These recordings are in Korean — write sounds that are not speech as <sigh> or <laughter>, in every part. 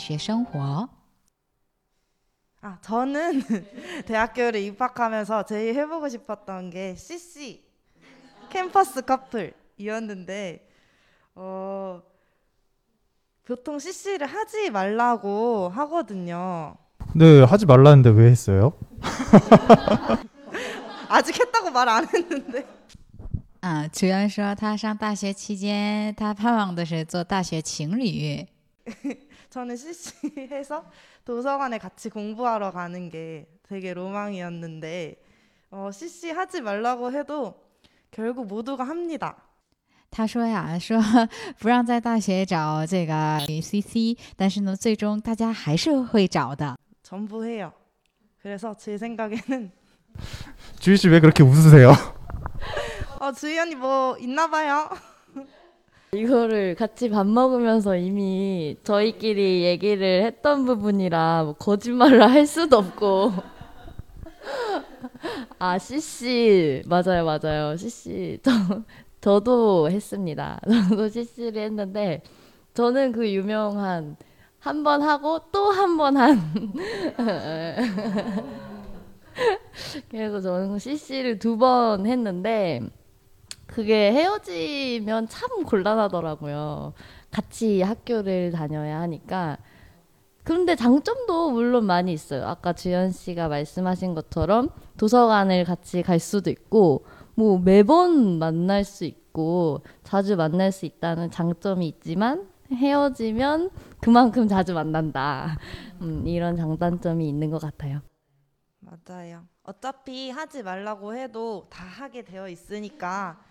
下韩国大学生活。 아, 저는 <laughs> 대학교를 입학하면서 제일 해보고 싶었던 게 CC 캠퍼스 커플이었는데 어, 보통 CC를 하지 말라고 하거든요. 네, 하지 말라는데 왜 했어요? <laughs> 아직 했다고 말 안 했는데 啊，主要说他上大学期间，他盼望的是做大学情侣。 <laughs> 저는 CC 해서 <laughs> 도서관에 같이 공부하러 가는 게 되게 로망이었는데 어, CC 하지 말라고 해도 결국 모두가 합니다. 他说呀，说不让在大学找这个 CC，但是呢，最终大家还是会找的。 전부 해요. 그래서 제 생각에는 주희 씨 왜 그렇게 웃으세요? <laughs> 어, 주희 언니 뭐 있나 봐요. 이거를 같이 밥 먹으면서 이미 저희끼리 얘기를 했던 부분이라 뭐 거짓말을 할 수도 없고. <laughs> 아, CC. 맞아요, 맞아요. CC. 저, 저도 했습니다. <laughs> 저도 CC를 했는데, 저는 그 유명한 한 번 하고 또 한 번 한. <laughs> 그래서 저는 CC를 두 번 했는데, 그게 헤어지면 참 곤란하더라고요. 같이 학교를 다녀야 하니까. 그런데 장점도 물론 많이 있어요. 아까 주연 씨가 말씀하신 것처럼 도서관을 같이 갈 수도 있고, 뭐 매번 만날 수 있고, 자주 만날 수 있다는 장점이 있지만, 헤어지면 그만큼 자주 만난다. 음, 이런 장단점이 있는 것 같아요. 맞아요. 어차피 하지 말라고 해도 다 하게 되어 있으니까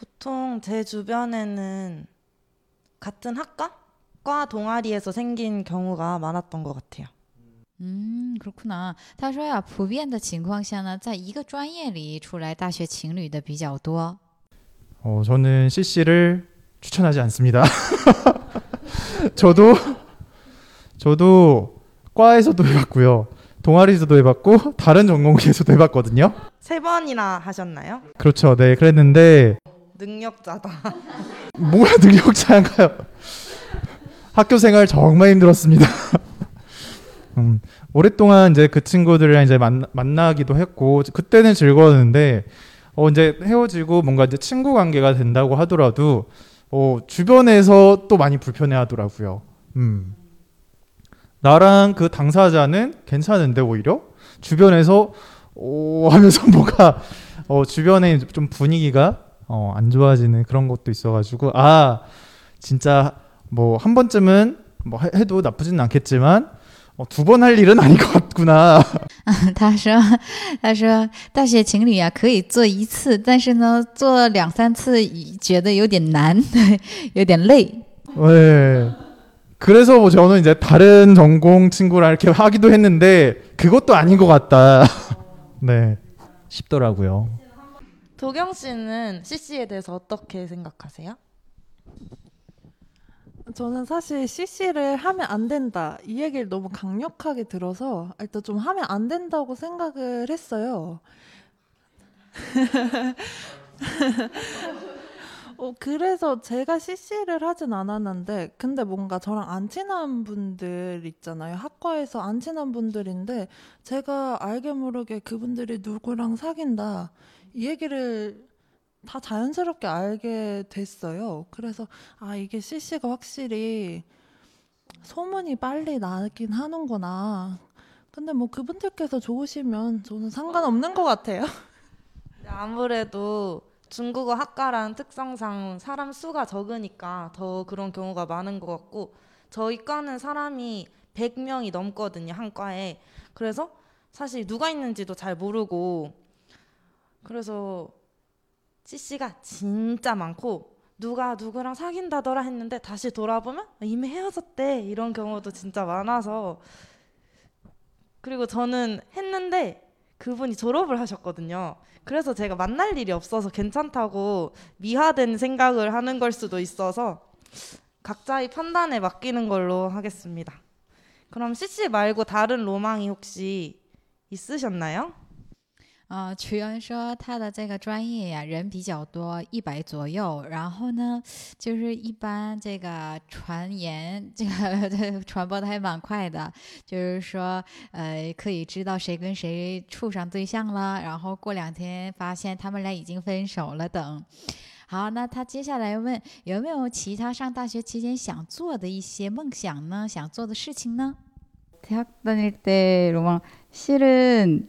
보통 제 주변에는 같은 학과? 과 동아리에서 생긴 경우가 많았던 것 같아요. 嗯，그렇구나。他说呀，普遍的情况下呢，在一个专业里出来大学情侣的比较多。 어, 저는 CC를 추천하지 않습니다. 저도 저도 과에서도 해봤고요. 동아리에서도 해봤고 다른 전공에서도 해봤거든요. 세 번이나 하셨나요? 그렇죠. 네, 그랬는데 능력자다. <laughs> 뭐야 능력자인가요? 학교 생활 정말 힘들었습니다. <laughs> 음, 오랫동안 이제 그 친구들이랑 이제 만, 만나기도 했고 그때는 즐거웠는데 어 이제 헤어지고 뭔가 이제 친구 관계가 된다고 하더라도 어 주변에서 또 많이 불편해 하더라고요. 음. 나랑 그 당사자는 괜찮은데 오히려 주변에서 오 하면서 <laughs> 뭔가 어 주변에 좀 분위기가 어 안 좋아지는 그런 것도 있어가지고 아 진짜 뭐 한 번쯤은 뭐 해- 해도 나쁘진 않겠지만 어, 두 번 할 일은 아닌 것 같구나. <laughs> 他说：“他说大学情侣啊，可以做一次，但是呢，做两三次觉得有点难，有点累。 <laughs> 네. 그래서 뭐 저는 이제 다른 전공 친구랑 이렇게 하기도 했는데 그것도 아닌 것 같다. <laughs> 네. 싶더라고요. 도경 씨는 CC에 대해서 어떻게 생각하세요? 저는 사실 CC를 하면 안 된다 이 얘기를 너무 강력하게 들어서 일단 좀 하면 안 된다고 생각을 했어요. <laughs> 어, 그래서 제가 CC를 하진 않았는데 근데 뭔가 저랑 안 친한 분들 있잖아요. 학과에서 안 친한 분들인데 제가 알게 모르게 그분들이 누구랑 사귄다 이 얘기를 다 자연스럽게 알게 됐어요. 그래서 아 이게 CC가 확실히 소문이 빨리 나긴 하는구나. 근데 뭐 그분들께서 좋으시면 저는 상관없는 것 같아요. 네, 아무래도 중국어 학과랑 특성상 사람 수가 적으니까 더 그런 경우가 많은 것 같고 저희 과는 사람이 100명이 넘거든요 한 과에. 그래서 사실 누가 있는지도 잘 모르고 그래서 CC가 진짜 많고 누가 누구랑 사귄다더라 했는데 다시 돌아보면 이미 헤어졌대 이런 경우도 진짜 많아서. 그리고 저는 했는데 그분이 졸업을 하셨거든요. 그래서 제가 만날 일이 없어서 괜찮다고 미화된 생각을 하는 걸 수도 있어서 각자의 판단에 맡기는 걸로 하겠습니다. 그럼 CC 말고 다른 로망이 혹시 있으셨나요? 啊，曲源说他的这个专业呀，人比较多，一百左右。然后呢，就是一般这个传言，这个传播的还蛮快的，就是说，呃，可以知道谁跟谁处上对象了，然后过两天发现他们俩已经分手了等。好，那他接下来问有没有其他上大学期间想做的一些梦想呢？想做的事情呢？ 대학 다닐 때 로망 실은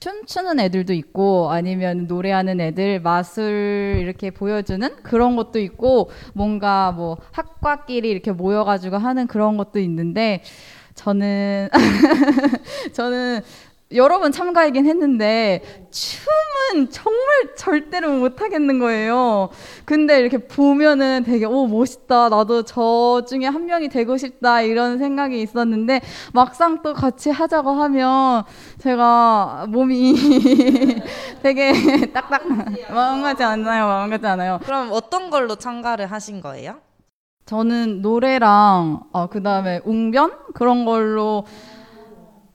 춤추는 애들도 있고 아니면 노래하는 애들 마술 이렇게 보여주는 그런 것도 있고 뭔가 뭐 학과끼리 이렇게 모여가지고 하는 그런 것도 있는데 저는 <laughs> 저는 여러 번 참가하긴 했는데 춤은 정말 절대로 못 하겠는 거예요. 근데 이렇게 보면은 되게 오 멋있다. 나도 저 중에 한 명이 되고 싶다. 이런 생각이 있었는데 막상 또 같이 하자고 하면 제가 몸이 <laughs> 되게 <laughs> 딱딱 마음 같지 않아요. 마음 같지 않아요. 그럼 어떤 걸로 참가를 하신 거예요? 저는 노래랑 어 그다음에 웅변 그런 걸로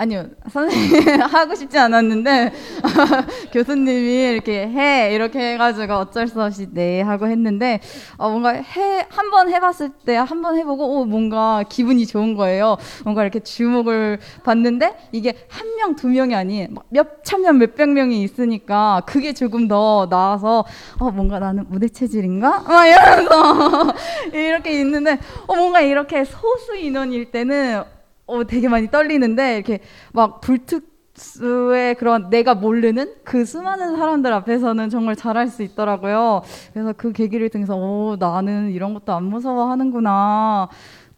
아니요 선생님 <laughs> 하고 싶지 않았는데 <laughs> 교수님이 이렇게 해 이렇게 해가지고 어쩔 수 없이 네 하고 했는데 어 뭔가 해 한 번 해봤을 때 한 번 해보고 오 뭔가 기분이 좋은 거예요. 뭔가 이렇게 주목을 받는데 이게 한 명 두 명이 아닌 몇 천 명 몇백 명이 있으니까 그게 조금 더 나아서 어 뭔가 나는 무대 체질인가? 막 이러면서 <laughs> 이렇게 있는데 어 뭔가 이렇게 소수 인원일 때는 어 되게 많이 떨리는데 이렇게 막 불특수의 그런 내가 모르는 그 수많은 사람들 앞에서는 정말 잘할 수 있더라고요. 그래서 그 계기를 통해서 오 나는 이런 것도 안 무서워하는구나.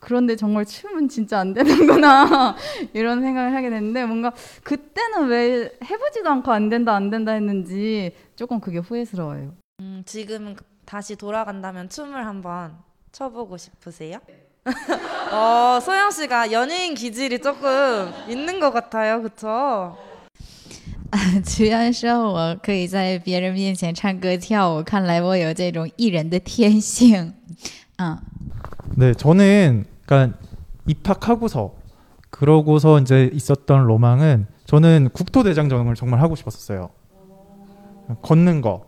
그런데 정말 춤은 진짜 안 되는구나 <laughs> 이런 생각을 하게 됐는데 뭔가 그때는 왜 해보지도 않고 안 된다 안 된다 했는지 조금 그게 후회스러워요. 음, 지금 다시 돌아간다면 춤을 한번 춰보고 싶으세요? 어, 소영 씨가 연예인 기질이 조금 있는 것 같아요, 그쵸? <laughs> 虽然说我可以在别人面前唱歌跳舞，看来我有这种艺人的天性。嗯， 네, 저는 그러니까 입학하고서 그러고서 이제 있었던 로망은 저는 국토대장정을 정말 하고 싶었었어요. 걷는 거.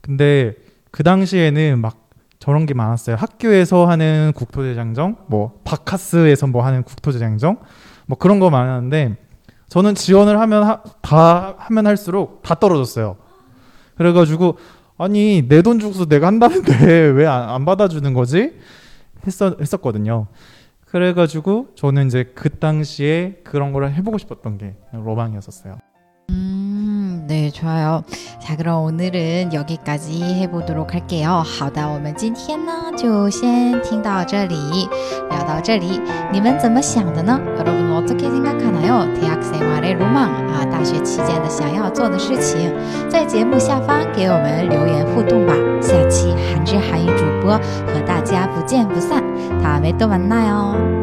근데 그 당시에는 막 저런 게 많았어요. 학교에서 하는 국토대장정, 뭐 바카스에서 뭐 하는 국토대장정, 뭐 그런 거 많았는데 저는 지원을 하면 하, 다 하면 할수록 다 떨어졌어요. 그래가지고 아니 내 돈 주고서 내가 한다는데 <laughs> 왜 안 받아주는 거지? 했었 했었거든요. 그래가지고 저는 이제 그 당시에 그런 거를 해보고 싶었던 게 로망이었었어요. 음, 네, 좋아요. 자, 그럼 오늘은 여기까지 해보도록 할게요. 好的，我们今天呢就先听到这里，聊到这里。你们怎么想的呢？여러분어떻게생각하나요？대학생활의로망啊，大学期间的想要做的事情，在节目下方给我们留言互动吧。下期韩之韩语主播和大家不见不散。다음에또만나요